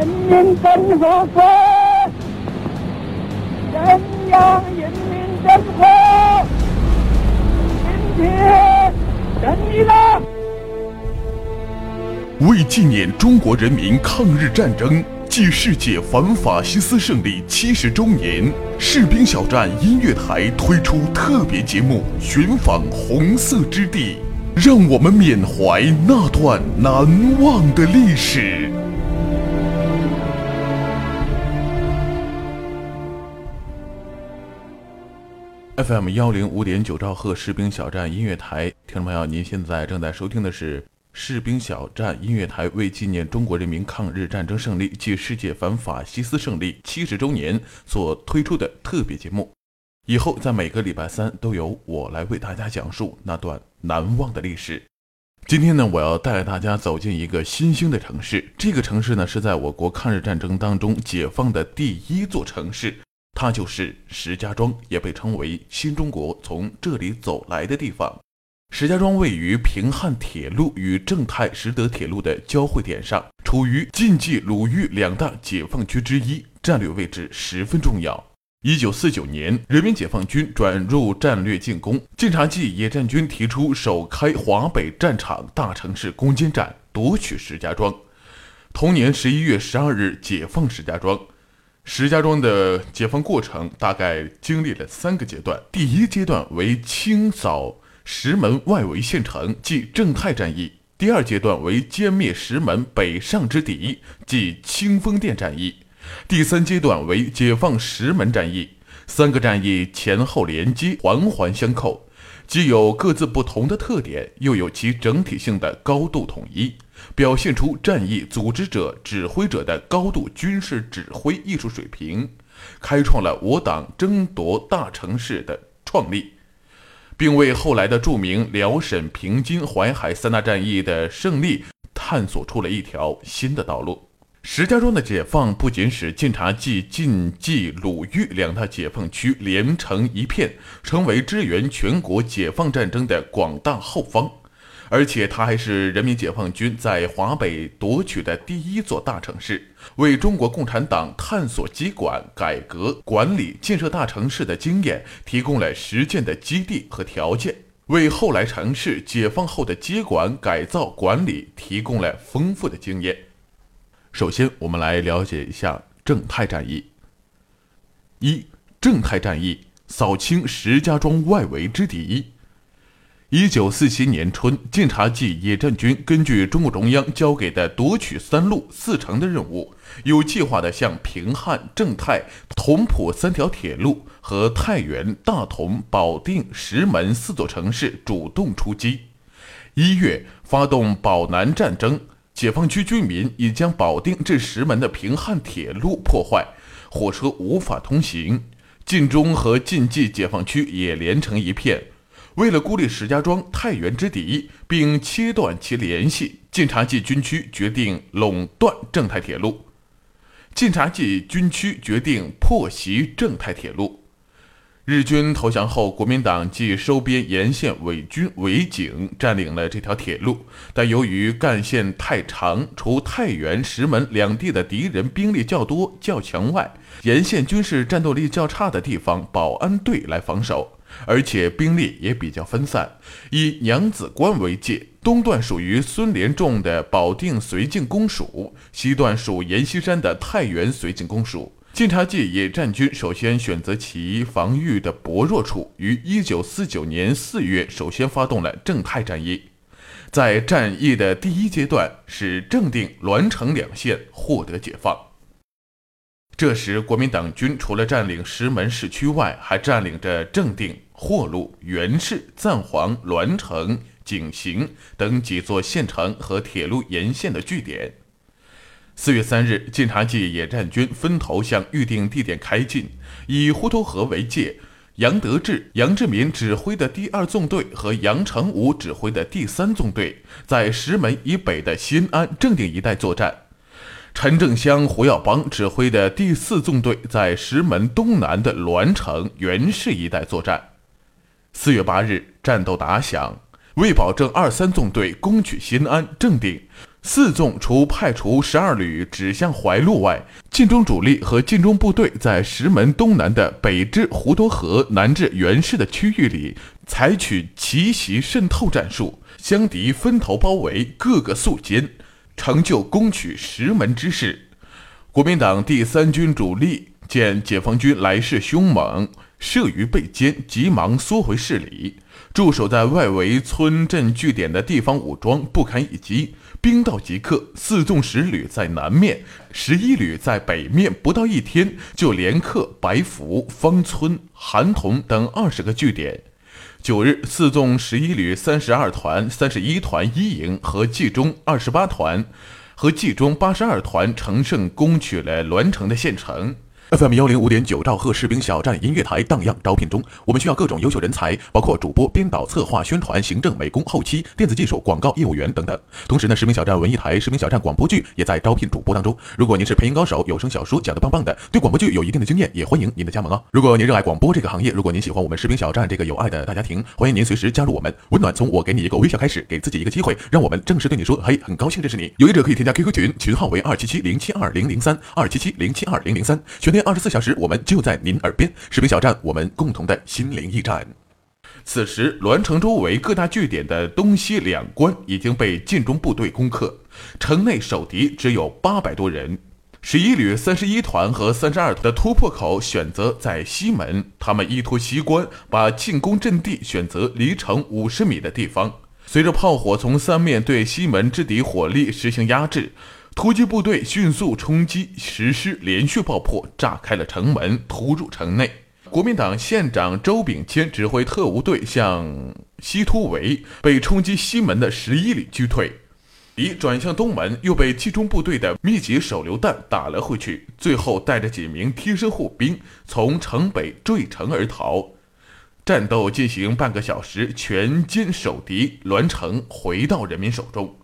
人民共和国，中央人民政府，今天胜利了！为纪念中国人民抗日战争暨世界反法西斯胜利七十周年，士兵小站音乐台推出特别节目《寻访红色之地》，让我们缅怀那段难忘的历史。FM 幺零五点九兆赫士兵小站音乐台，听众朋友，您现在正在收听的是士兵小站音乐台为纪念中国人民抗日战争胜利暨世界反法西斯胜利七十周年所推出的特别节目。以后在每个礼拜三都由我来为大家讲述那段难忘的历史。今天呢，我要带大家走进一个新兴的城市，这个城市呢是在我国抗日战争当中解放的第一座城市。它就是石家庄，也被称为新中国从这里走来的地方。石家庄位于平汉铁路与正太实德铁路的交汇点上，处于晋冀鲁豫两大解放区之一，战略位置十分重要。一九四九年，人民解放军转入战略进攻，晋察冀野战军提出首开华北战场大城市攻坚战，夺取石家庄。同年十一月十二日，解放石家庄。石家庄的解放过程大概经历了三个阶段。第一阶段为清扫石门外围县城，即正太战役；第二阶段为歼灭石门北上之敌，即清风店战役；第三阶段为解放石门战役。三个战役前后连接，环环相扣，既有各自不同的特点，又有其整体性的高度统一。表现出战役组织者、指挥者的高度军事指挥艺术水平，开创了我党争夺大城市的创立，并为后来的著名辽沈平津淮海三大战役的胜利探索出了一条新的道路。石家庄的解放不仅使晋察冀、晋冀鲁豫两大解放区连成一片，成为支援全国解放战争的广大后方。而且，它还是人民解放军在华北夺取的第一座大城市，为中国共产党探索机管、改革管理、建设大城市的经验提供了实践的基地和条件，为后来城市解放后的接管、改造、管理提供了丰富的经验。首先，我们来了解一下正太战役。一、正太战役扫清石家庄外围之敌。一九四七年春，晋察冀野战军根据中共中央交给的夺取三路四城的任务，有计划地向平汉、正太、同蒲三条铁路和太原、大同、保定、石门四座城市主动出击。一月发动保南战争，解放区军民已将保定至石门的平汉铁路破坏，火车无法通行，晋中和晋冀解放区也连成一片。为了孤立石家庄、太原之敌，并切断其联系，晋察冀军区决定垄断正太铁路。晋察冀军区决定破袭正太铁路。日军投降后，国民党即收编沿线伪军伪警，占领了这条铁路。但由于干线太长，除太原、石门两地的敌人兵力较多较强外，沿线军事战斗力较差的地方，保安队来防守。而且兵力也比较分散，以娘子关为界，东段属于孙连仲的保定绥靖公署，西段属阎锡山的太原绥靖公署。晋察冀野战军首先选择其防御的薄弱处，于1949年4月首先发动了正太战役。在战役的第一阶段，使正定、栾城两县获得解放。这时，国民党军除了占领石门市区外，还占领着正定、霍路、元氏、赞皇、栾城、景行等几座县城和铁路沿线的据点。四月三日，晋察冀野战军分头向预定地点开进，以滹沱河为界，杨得志、杨志民指挥的第二纵队和杨成武指挥的第三纵队在石门以北的新安、正定一带作战。陈正湘、胡耀邦指挥的第四纵队在石门东南的栾城、袁氏一带作战。四月八日，战斗打响。为保证二三纵队攻取新安、正定，四纵除派出十二旅指向淮路外，晋中主力和晋中部队在石门东南的北至滹沱河、南至袁氏的区域里，采取奇袭渗透战术，将敌分头包围，各个宿歼，成就攻取石门之势。国民党第三军主力见解放军来势凶猛，慑于被歼，急忙缩回市里。驻守在外围村镇据点的地方武装不堪一击，兵到即克。四纵十旅在南面，十一旅在北面，不到一天就连克白福、方村、韩同等二十个据点。九日，四纵十一旅三十二团、三十一团一营和冀中二十八团和冀中八十二团乘胜攻取了栾城的县城。FM 幺零五点九兆赫士兵小站音乐台荡漾招聘中，我们需要各种优秀人才，包括主播、编导、策划、宣传、行政、美工、后期、电子技术、广告业务员等等。同时呢，士兵小站文艺台、士兵小站广播剧也在招聘主播当中。如果您是配音高手，有声小说讲得棒棒的，对广播剧有一定的经验，也欢迎您的加盟哦。如果您热爱广播这个行业，如果您喜欢我们士兵小站这个有爱的大家庭，欢迎您随时加入我们。温暖从我给你一个微笑开始，给自己一个机会，让我们正式对你说，嘿，很高兴认识你。有意者可以添加 QQ 群，群号为二七七零七二零零三二七七零七二零零三，全天二十四小时我们。就在您耳边，士兵小站，我们共同的心灵驿站。此时，栾城周围各大据点的东西两关已经被晋中部队攻克，城内守敌只有八百多人。十一旅三十一团和三十二团的突破口选择在西门，他们依托西关，把进攻阵地选择离城五十米的地方。随着炮火从三面对西门之敌火力实行压制。突击部队迅速冲击，实施连续爆破，炸开了城门，突入城内。国民党县长周秉谦指挥特务队向西突围，被冲击西门的十一旅击退。敌转向东门，又被冀中部队的密集手榴弹打了回去。最后带着几名贴身护兵从城北坠城而逃。战斗进行半个小时，全歼守敌，栾城回到人民手中。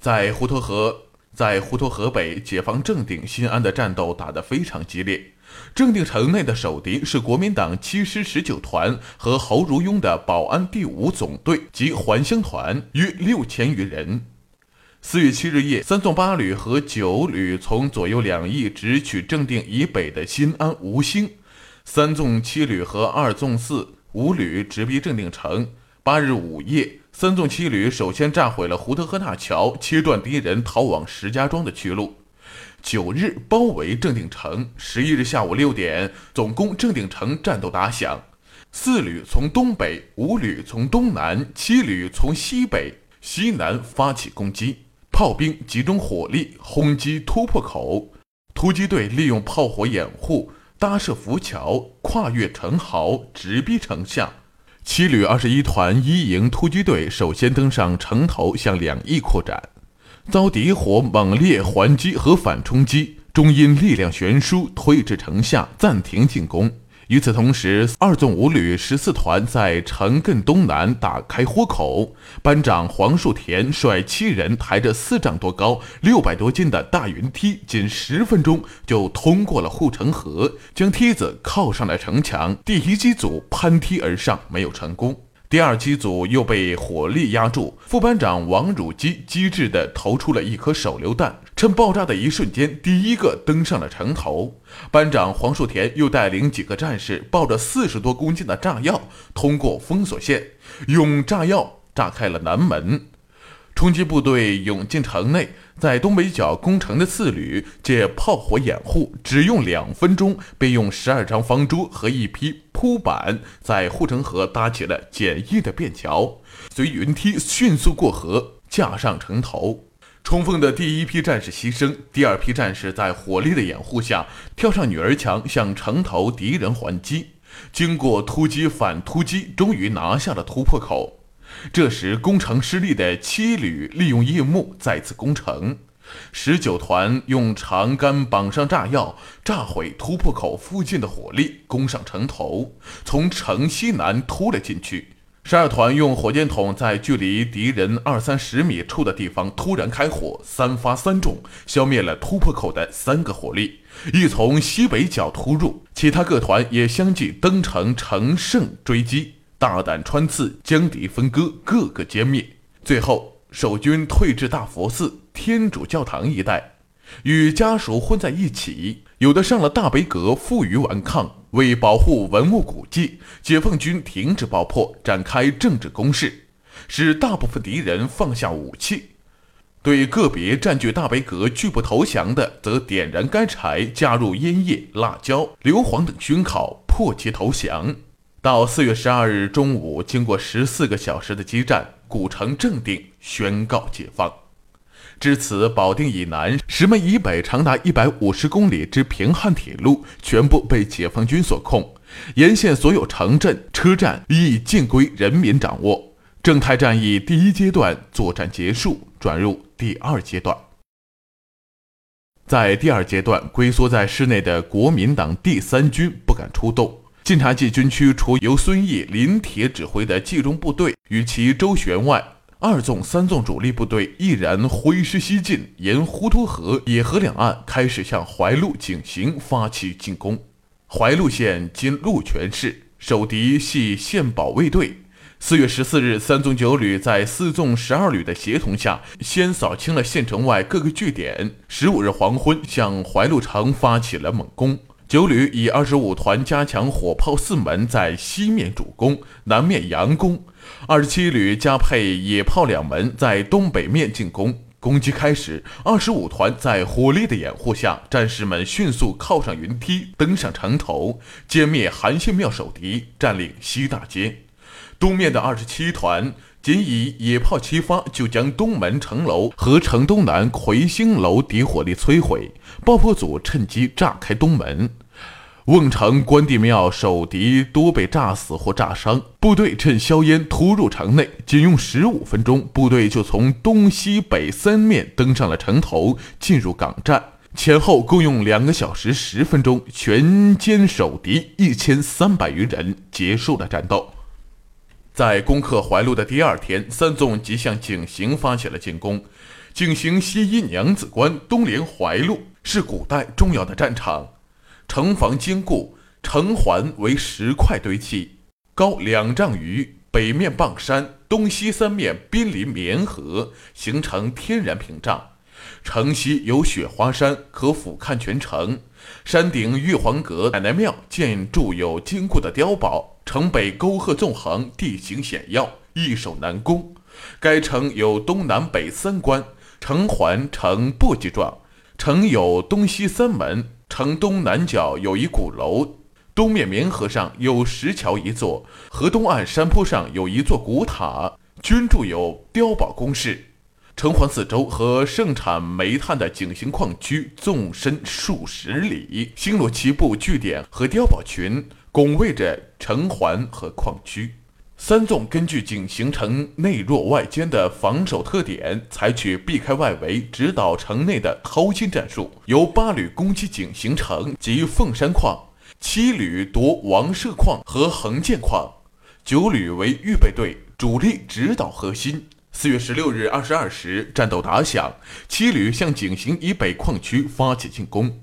在滹沱河，在滹沱河北，解放正定、新安的战斗打得非常激烈。正定城内的守敌是国民党七师十九团和侯如庸的保安第五总队及还乡团，约六千余人。四月七日夜，三纵八旅和九旅从左右两翼直取正定以北的新安、吴兴；三纵七旅和二纵四、五旅直逼正定城。八日午夜。三纵七旅首先炸毁了胡德河大桥，切断敌人逃往石家庄的去路。九日包围正定城。十一日下午六点，总攻正定城战斗打响。四旅从东北，五旅从东南，七旅从西北、西南发起攻击，炮兵集中火力轰击突破口，突击队利用炮火掩护，搭设浮桥，跨越城壕，直逼城下。七旅二十一团一营突击队首先登上城头，向两翼扩展，遭敌火猛烈还击和反冲击，终因力量悬殊，退至城下，暂停进攻。与此同时，二纵五旅十四团在城艮东南打开豁口，班长黄树田率七人抬着四丈多高、六百多斤的大云梯，仅十分钟就通过了护城河，将梯子靠上了城墙。第一机组攀梯而上，没有成功。第二机组又被火力压住，副班长王汝基机智地投出了一颗手榴弹，趁爆炸的一瞬间，第一个登上了城头。班长黄树田又带领几个战士，抱着四十多公斤的炸药，通过封锁线，用炸药炸开了南门。冲击部队涌进城内，在东北角攻城的四旅借炮火掩护，只用两分钟，便用十二张方桌和一批铺板，在护城河搭起了简易的便桥，随云梯迅速过河，架上城头。冲锋的第一批战士牺牲，第二批战士在火力的掩护下跳上女儿墙，向城头敌人还击。经过突击反突击，终于拿下了突破口。这时，攻城失利的七旅利用夜幕再次攻城。十九团用长杆绑上炸药，炸毁突破口附近的火力，攻上城头，从城西南突了进去。十二团用火箭筒在距离敌人二三十米处的地方突然开火，三发三中，消灭了突破口的三个火力，亦从西北角突入。其他各团也相继登城乘胜追击，大胆穿刺，将敌分割，各个歼灭。最后，守军退至大佛寺、天主教堂一带，与家属混在一起，有的上了大悲阁负隅顽抗。为保护文物古迹，解放军停止爆破，展开政治攻势，使大部分敌人放下武器。对个别占据大悲阁拒不投降的，则点燃干柴，加入烟叶、辣椒、硫磺等熏烤，迫其投降。到四月十二日中午，经过十四个小时的激战，古城正定，宣告解放。至此，保定以南、石门以北长达一百五十公里之平汉铁路全部被解放军所控，沿线所有城镇、车站亦尽归人民掌握。正太战役第一阶段作战结束，转入第二阶段。在第二阶段，龟缩在室内的国民党第三军不敢出动。晋察冀军区除由孙毅、林铁指挥的冀中部队与其周旋外，二纵、三纵主力部队毅然挥师西进，沿滹沱河、野河两岸开始向怀路、井陉发起进攻。怀路县今鹿泉市，守敌系县保卫队。四月十四日，三纵九旅在四纵十二旅的协同下，先扫清了县城外各个据点。十五日黄昏，向怀路城发起了猛攻。九旅以二十五团加强火炮四门，在西面主攻，南面佯攻。二十七旅加配野炮两门，在东北面进攻。攻击开始，二十五团在火力的掩护下，战士们迅速靠上云梯，登上城头，歼灭韩信庙守敌，占领西大街。东面的二十七团仅以野炮齐发，就将东门城楼和城东南魁星楼敌火力摧毁。爆破组趁机炸开东门。瓮城关帝庙守敌多被炸死或炸伤，部队趁硝烟突入城内，仅用十五分钟，部队就从东西北三面登上了城头，进入港站。前后共用两个小时十分钟，全歼守敌一千三百余人，结束了战斗。在攻克怀路的第二天，三纵即向井陉发起了进攻。井陉西依娘子关，东连怀路，是古代重要的战场。城防坚固，城环为石块堆砌，高两丈余，北面傍山，东西三面濒临绵河，形成天然屏障。城西有雪花山，可俯瞰全城。山顶玉皇阁、奶奶庙建筑有坚固的碉堡。城北沟壑纵横，地形险要，易守难攻。该城有东南北三关，城环呈簸箕状。城有东西三门。城东南角有一鼓楼，东面绵河上有石桥一座，河东岸山坡上有一座古塔，均筑有碉堡工事。城环四周和盛产煤炭的井陉矿区纵深数十里，星罗棋布据点和碉堡群拱卫着城环和矿区。三纵根据井陉城内弱外坚的防守特点，采取避开外围、直捣城内的掏心战术。由八旅攻击井陉城及凤山矿，七旅夺王舍矿和横涧矿，九旅为预备队，主力直捣核心。四月十六日二十二时，战斗打响，七旅向井陉以北矿区发起进攻，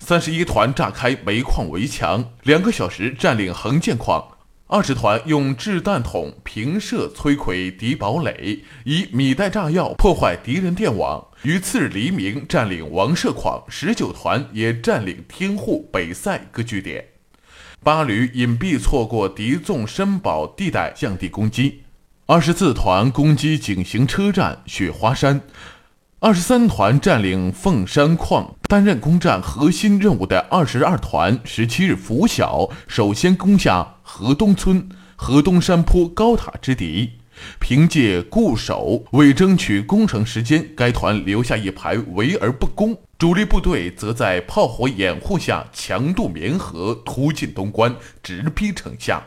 三十一团炸开煤矿围墙，两个小时占领横涧矿。二十团用掷弹筒平射摧毁敌堡垒，以米袋炸药破坏敌人电网。于次日黎明占领王舍矿。十九团也占领天户、北塞各据点。八旅隐蔽错过敌纵深堡地带，降低攻击。二十四团攻击井陉车站、雪花山。二十三团占领凤山矿，担任攻占核心任务的二十二团十七日拂晓，首先攻下河东村、河东山坡高塔之敌。凭借固守，为争取攻城时间，该团留下一排围而不攻，主力部队则在炮火掩护下强渡绵河，突进东关，直逼城下。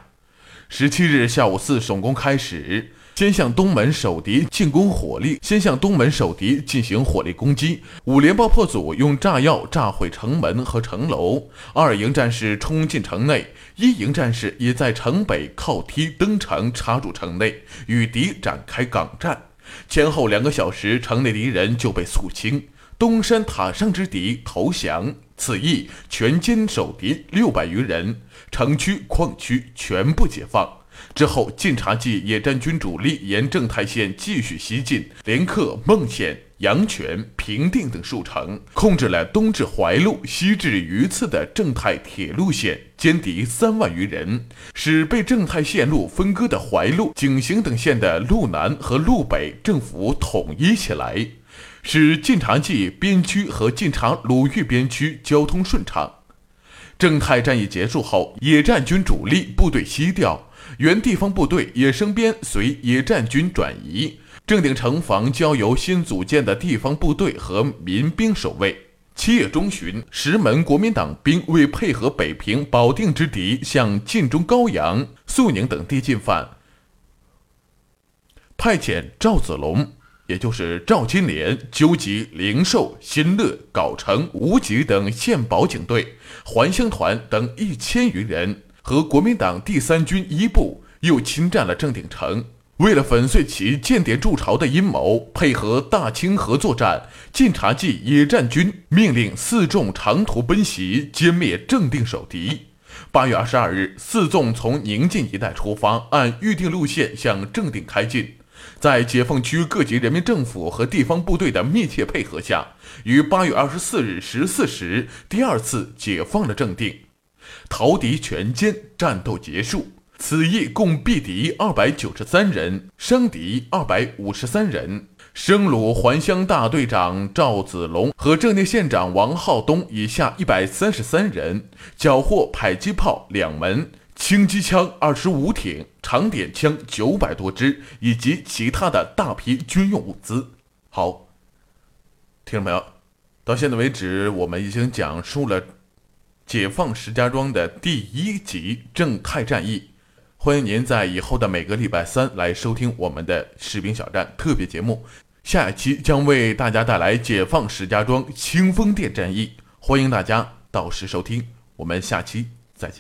十七日下午四省攻开始。先向东门守敌进攻火力，先向东门守敌进行火力攻击。五连爆破组用炸药炸毁城门和城楼，二营战士冲进城内，一营战士也在城北靠梯登城插入城内，与敌展开岗战。前后两个小时，城内敌人就被肃清，东山塔上之敌投降。此役全歼守敌六百余人，城区、矿区全部解放。之后，晋察冀野战军主力沿正太线继续西进，连克孟县、阳泉、平定等数城，控制了东至怀路、西至榆次的正太铁路线，歼敌三万余人，使被正太线路分割的怀路、井陉等线的路南和路北政府统一起来。使晋察冀边区和晋察鲁豫边区交通顺畅。正太战役结束后，野战军主力部队西调，原地方部队也升编随野战军转移。正定城防交由新组建的地方部队和民兵守卫。七月中旬，石门国民党兵为配合北平保定之敌向晋中高阳、肃宁等地进犯，派遣赵子龙。也就是赵金莲纠集灵寿、新乐、藁城、无极等县保警队、还乡团等一千余人，和国民党第三军一部又侵占了正定城。为了粉碎其间谍筑巢的阴谋，配合大清河作战，晋察冀野战军命令四纵长途奔袭，歼灭正定守敌。八月二十二日，四纵从宁晋一带出发，按预定路线向正定开进。在解放区各级人民政府和地方部队的密切配合下，于八月二十四日十四时第二次解放了正定，逃敌全歼，战斗结束。此役共毙敌二百九十三人，伤敌二百五十三人。生虏还乡大队长赵子龙和正定县长王浩东以下一百三十三人，缴获迫击炮两门。轻机枪二十五挺，长点枪九百多支，以及其他的大批军用物资。好，听众朋友，到现在为止，我们已经讲述了解放石家庄的第一集正太战役。欢迎您在以后的每个礼拜三来收听我们的士兵小站特别节目。下一期将为大家带来解放石家庄清风店战役，欢迎大家到时收听。我们下期再见。